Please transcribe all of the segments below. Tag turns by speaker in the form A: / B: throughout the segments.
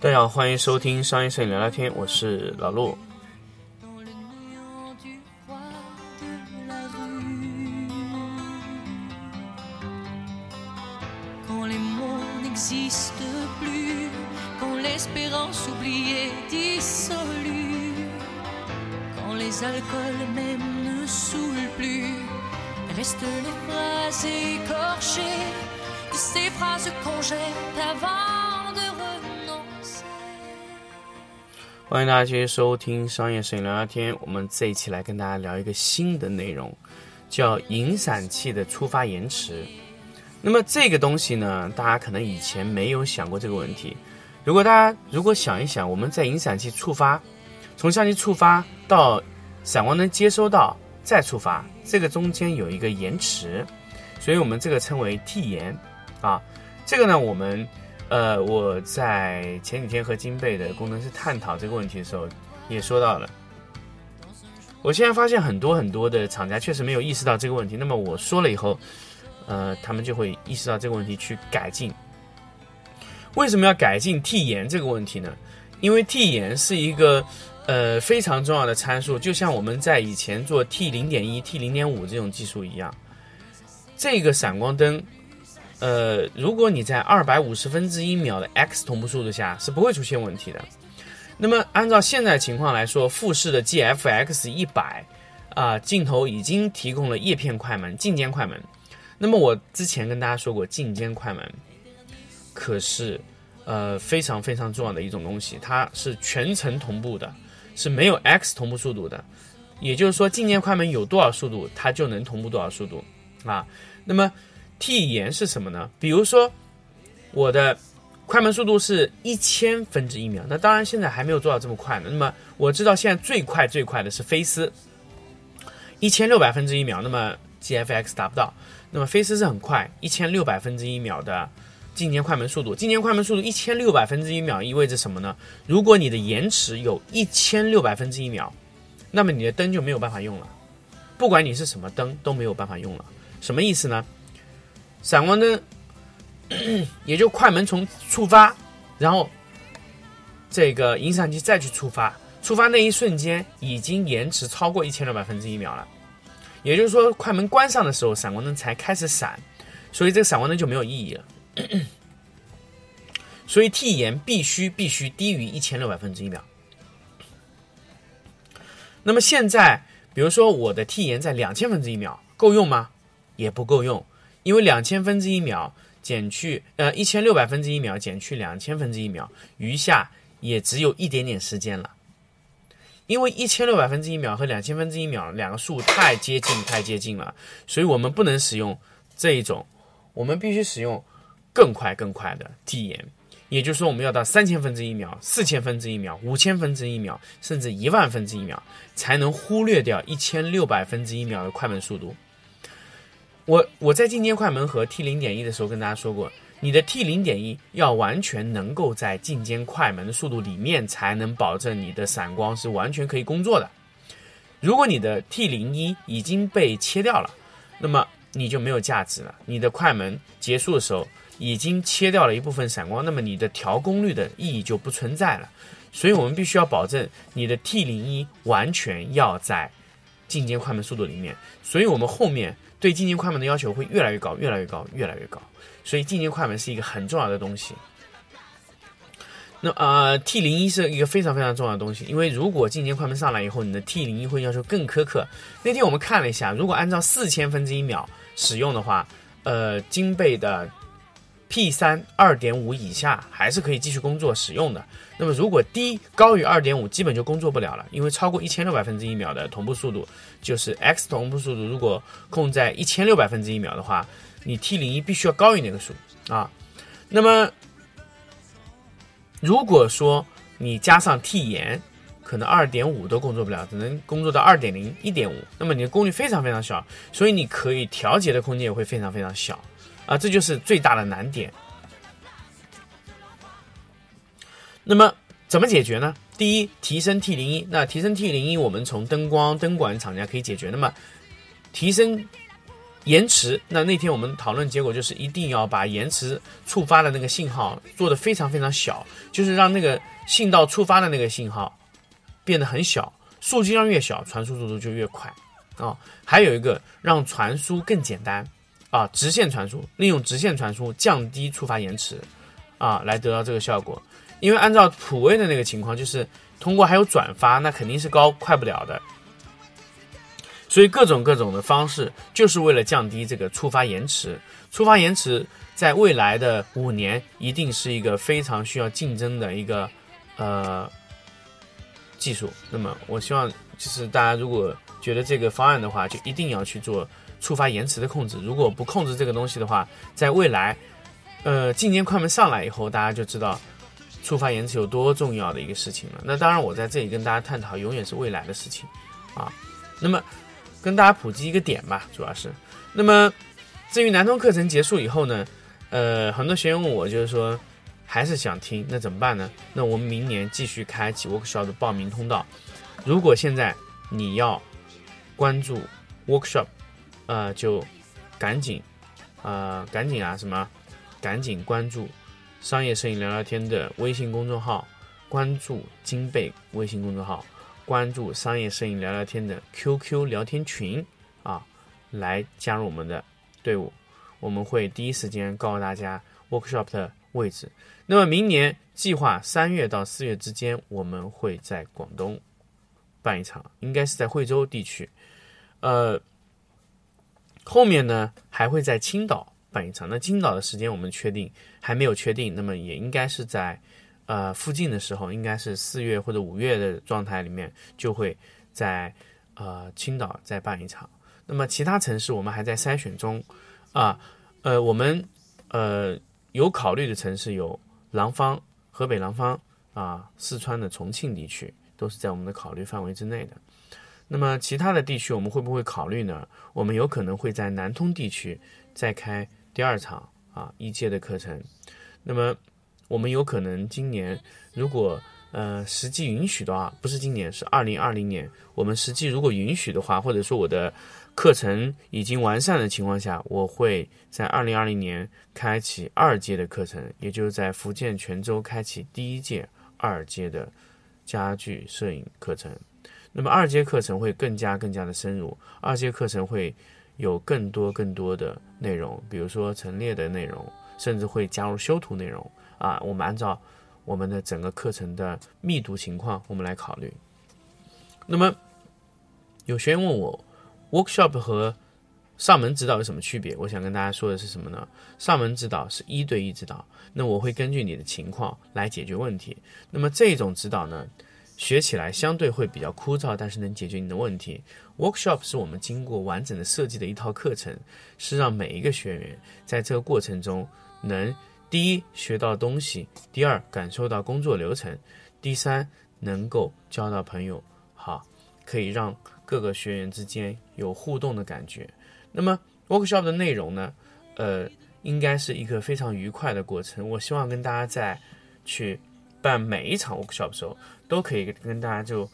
A: 大家好，欢迎收听商业摄影聊聊天，我是老陆。欢迎大家继续收听商业摄影聊聊天。我们这一期来跟大家聊一个新的内容，叫引闪器的触发延迟。那么这个东西呢，大家可能以前没有想过这个问题。如果大家如果想一想，我们在引闪器触发，从相机触发到闪光灯接收到再触发，这个中间有一个延迟，所以我们这个称为替延啊。这个呢，我们。呃，我在前几天和金贝的工程师探讨这个问题的时候，也说到了。我现在发现很多很多的厂家确实没有意识到这个问题。那么我说了以后，呃，他们就会意识到这个问题去改进。为什么要改进替延这个问题呢？因为替延是一个呃非常重要的参数，就像我们在以前做 T 零点一、T 零点五这种技术一样，这个闪光灯。呃，如果你在二百五十分之一秒的 x 同步速度下是不会出现问题的。那么按照现在情况来说，富士的 GFX 一百啊镜头已经提供了叶片快门、进阶快门。那么我之前跟大家说过，进阶快门可是呃非常非常重要的一种东西，它是全程同步的，是没有 x 同步速度的。也就是说，进阶快门有多少速度，它就能同步多少速度啊。那么替延是什么呢？比如说，我的快门速度是一千分之一秒，那当然现在还没有做到这么快呢。那么我知道现在最快最快的是飞思，一千六百分之一秒，那么 GFX 达不到。那么飞思是很快，一千六百分之一秒的进阶快门速度。进阶快门速度一千六百分之一秒意味着什么呢？如果你的延迟有一千六百分之一秒，那么你的灯就没有办法用了，不管你是什么灯都没有办法用了。什么意思呢？闪光灯，也就快门从触发，然后这个引闪器再去触发，触发那一瞬间已经延迟超过一千六百分之一秒了。也就是说，快门关上的时候，闪光灯才开始闪，所以这个闪光灯就没有意义了。所以 T 延必须必须低于一千六百分之一秒。那么现在，比如说我的 T 延在两千分之一秒，够用吗？也不够用。因为两千分之一秒减去呃一千六百分之一秒减去两千分之一秒，余下也只有一点点时间了。因为一千六百分之一秒和两千分之一秒两个数太接近太接近了，所以我们不能使用这一种，我们必须使用更快更快的递延。也就是说，我们要到三千分之一秒、四千分之一秒、五千分之一秒，甚至一万分之一秒，才能忽略掉一千六百分之一秒的快门速度。我我在进阶快门和 T 零点一的时候跟大家说过，你的 T 零点一要完全能够在进阶快门的速度里面，才能保证你的闪光是完全可以工作的。如果你的 T 零一已经被切掉了，那么你就没有价值了。你的快门结束的时候已经切掉了一部分闪光，那么你的调功率的意义就不存在了。所以我们必须要保证你的 T 零一完全要在进阶快门速度里面。所以我们后面。对进阶快门的要求会越来越高，越来越高，越来越高。所以进阶快门是一个很重要的东西。那呃，T 零一是一个非常非常重要的东西，因为如果进阶快门上来以后，你的 T 零一会要求更苛刻。那天我们看了一下，如果按照四千分之一秒使用的话，呃，金贝的。P 三二点五以下还是可以继续工作使用的。那么如果低高于二点五，基本就工作不了了，因为超过一千六百分之一秒的同步速度，就是 X 同步速度，如果控在一千六百分之一秒的话，你 T 零一必须要高于那个数啊。那么如果说你加上 T 延，可能二点五都工作不了，只能工作到二点零、一点五，那么你的功率非常非常小，所以你可以调节的空间也会非常非常小。啊，这就是最大的难点。那么怎么解决呢？第一，提升 T 零一。那提升 T 零一，我们从灯光、灯管厂家可以解决。那么提升延迟，那那天我们讨论结果就是一定要把延迟触发的那个信号做得非常非常小，就是让那个信道触发的那个信号变得很小，数据量越小，传输速度就越快啊。还有一个让传输更简单啊，直线传输，利用直线传输降低触发延迟啊，来得到这个效果。因为按照普威的那个情况，就是通过还有转发，那肯定是高快不了的。所以各种各种的方式，就是为了降低这个触发延迟。触发延迟在未来的五年，一定是一个非常需要竞争的一个呃技术。那么，我希望就是大家如果觉得这个方案的话，就一定要去做触发延迟的控制。如果不控制这个东西的话，在未来，呃，进阶快门上来以后，大家就知道触发延迟有多重要的一个事情了。那当然，我在这里跟大家探讨，永远是未来的事情啊。那么。跟大家普及一个点吧，主要是，那么至于南通课程结束以后呢，呃，很多学员问我，就是说还是想听，那怎么办呢？那我们明年继续开启 workshop 的报名通道。如果现在你要关注 workshop，呃，就赶紧，呃，赶紧啊，什么，赶紧关注商业摄影聊聊天的微信公众号，关注金贝微信公众号。关注商业摄影聊聊天的 QQ 聊天群啊，来加入我们的队伍，我们会第一时间告诉大家 workshop 的位置。那么明年计划三月到四月之间，我们会在广东办一场，应该是在惠州地区。呃，后面呢还会在青岛办一场。那青岛的时间我们确定还没有确定，那么也应该是在。呃，附近的时候应该是四月或者五月的状态里面，就会在呃青岛再办一场。那么其他城市我们还在筛选中啊。呃，我们呃有考虑的城市有廊坊、河北廊坊啊，四川的重庆地区都是在我们的考虑范围之内的。那么其他的地区我们会不会考虑呢？我们有可能会在南通地区再开第二场啊一届的课程。那么。我们有可能今年，如果呃实际允许的话，不是今年，是二零二零年。我们实际如果允许的话，或者说我的课程已经完善的情况下，我会在二零二零年开启二阶的课程，也就是在福建泉州开启第一届二阶的家具摄影课程。那么二阶课程会更加更加的深入，二阶课程会有更多更多的内容，比如说陈列的内容，甚至会加入修图内容。啊，我们按照我们的整个课程的密度情况，我们来考虑。那么，有学员问我，workshop 和上门指导有什么区别？我想跟大家说的是什么呢？上门指导是一对一指导，那我会根据你的情况来解决问题。那么这种指导呢，学起来相对会比较枯燥，但是能解决你的问题。workshop 是我们经过完整的设计的一套课程，是让每一个学员在这个过程中能。第一，学到东西；第二，感受到工作流程；第三，能够交到朋友，好，可以让各个学员之间有互动的感觉。那么，workshop 的内容呢？呃，应该是一个非常愉快的过程。我希望跟大家在去办每一场 workshop 的时候，都可以跟大家就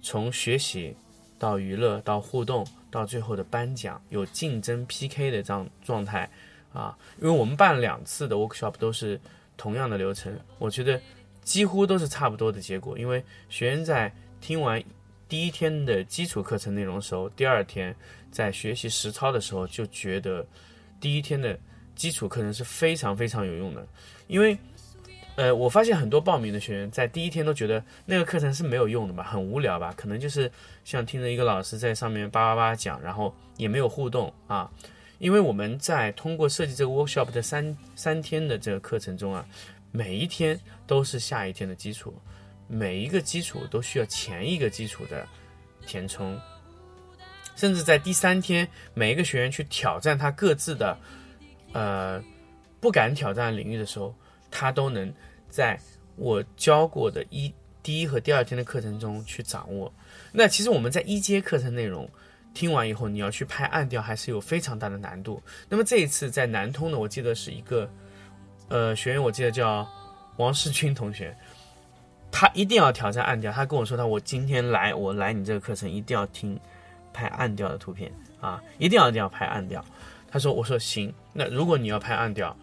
A: 从学习到娱乐到互动到最后的颁奖，有竞争 PK 的这样状态。啊，因为我们办两次的 workshop 都是同样的流程，我觉得几乎都是差不多的结果。因为学员在听完第一天的基础课程内容的时候，第二天在学习实操的时候就觉得第一天的基础课程是非常非常有用的。因为呃，我发现很多报名的学员在第一天都觉得那个课程是没有用的吧，很无聊吧，可能就是像听着一个老师在上面叭叭叭讲，然后也没有互动啊。因为我们在通过设计这个 workshop 的三三天的这个课程中啊，每一天都是下一天的基础，每一个基础都需要前一个基础的填充，甚至在第三天，每一个学员去挑战他各自的呃不敢挑战领域的时候，他都能在我教过的一第一和第二天的课程中去掌握。那其实我们在一阶课程内容。听完以后，你要去拍暗调，还是有非常大的难度。那么这一次在南通呢，我记得是一个，呃，学员，我记得叫王世军同学，他一定要挑战暗调。他跟我说，他我今天来，我来你这个课程一定要听拍暗调的图片，啊，一定要一定要拍暗调。他说：“我说行，那如果你要拍暗调，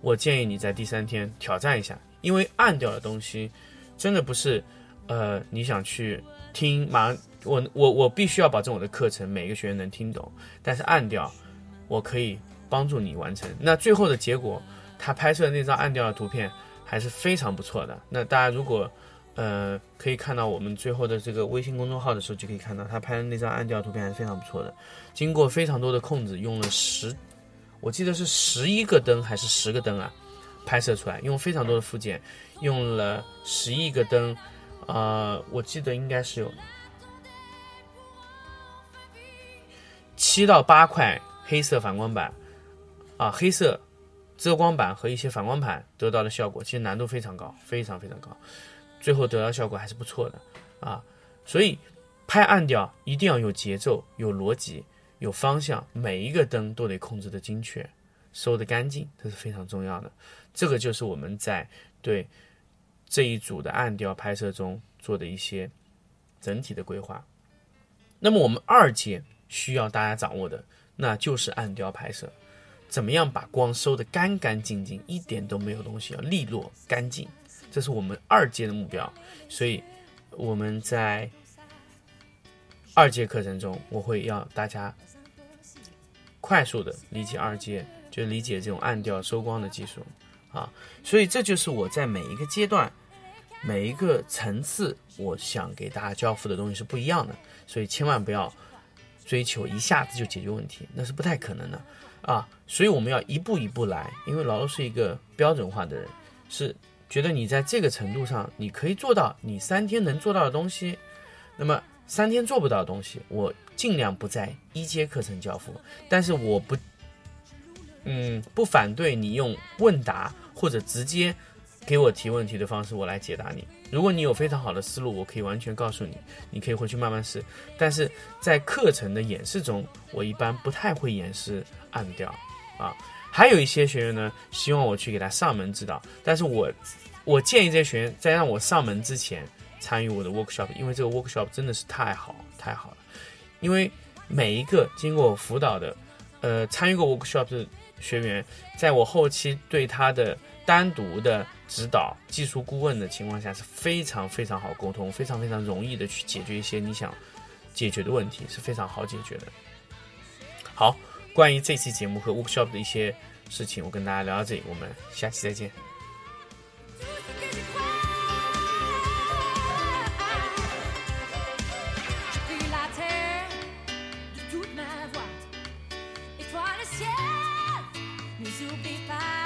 A: 我建议你在第三天挑战一下，因为暗调的东西真的不是，呃，你想去听，马上我我我必须要保证我的课程每个学员能听懂，但是暗调我可以帮助你完成。那最后的结果，他拍摄的那张暗调的图片还是非常不错的。那大家如果呃可以看到我们最后的这个微信公众号的时候，就可以看到他拍的那张暗调图片还是非常不错的。”经过非常多的控制，用了十，我记得是十一个灯还是十个灯啊，拍摄出来，用非常多的附件，用了十一个灯，呃，我记得应该是有七到八块黑色反光板，啊，黑色遮光板和一些反光板得到的效果，其实难度非常高，非常非常高，最后得到效果还是不错的，啊，所以拍暗调一定要有节奏，有逻辑。有方向，每一个灯都得控制的精确，收的干净，这是非常重要的。这个就是我们在对这一组的暗调拍摄中做的一些整体的规划。那么我们二阶需要大家掌握的，那就是暗调拍摄，怎么样把光收的干干净净，一点都没有东西，要利落干净，这是我们二阶的目标。所以我们在二阶课程中，我会要大家。快速的理解二阶，就理解这种暗调收光的技术，啊，所以这就是我在每一个阶段、每一个层次，我想给大家交付的东西是不一样的，所以千万不要追求一下子就解决问题，那是不太可能的，啊，所以我们要一步一步来，因为老陆是一个标准化的人，是觉得你在这个程度上你可以做到你三天能做到的东西，那么三天做不到的东西，我。尽量不在一阶课程交付，但是我不，嗯，不反对你用问答或者直接给我提问题的方式，我来解答你。如果你有非常好的思路，我可以完全告诉你，你可以回去慢慢试。但是在课程的演示中，我一般不太会演示暗调啊。还有一些学员呢，希望我去给他上门指导，但是我我建议这些学员在让我上门之前参与我的 workshop，因为这个 workshop 真的是太好太好了。因为每一个经过我辅导的，呃，参与过 workshop 的学员，在我后期对他的单独的指导、技术顾问的情况下，是非常非常好沟通，非常非常容易的去解决一些你想解决的问题，是非常好解决的。好，关于这期节目和 workshop 的一些事情，我跟大家聊到这里，我们下期再见。Cause you'll be fine.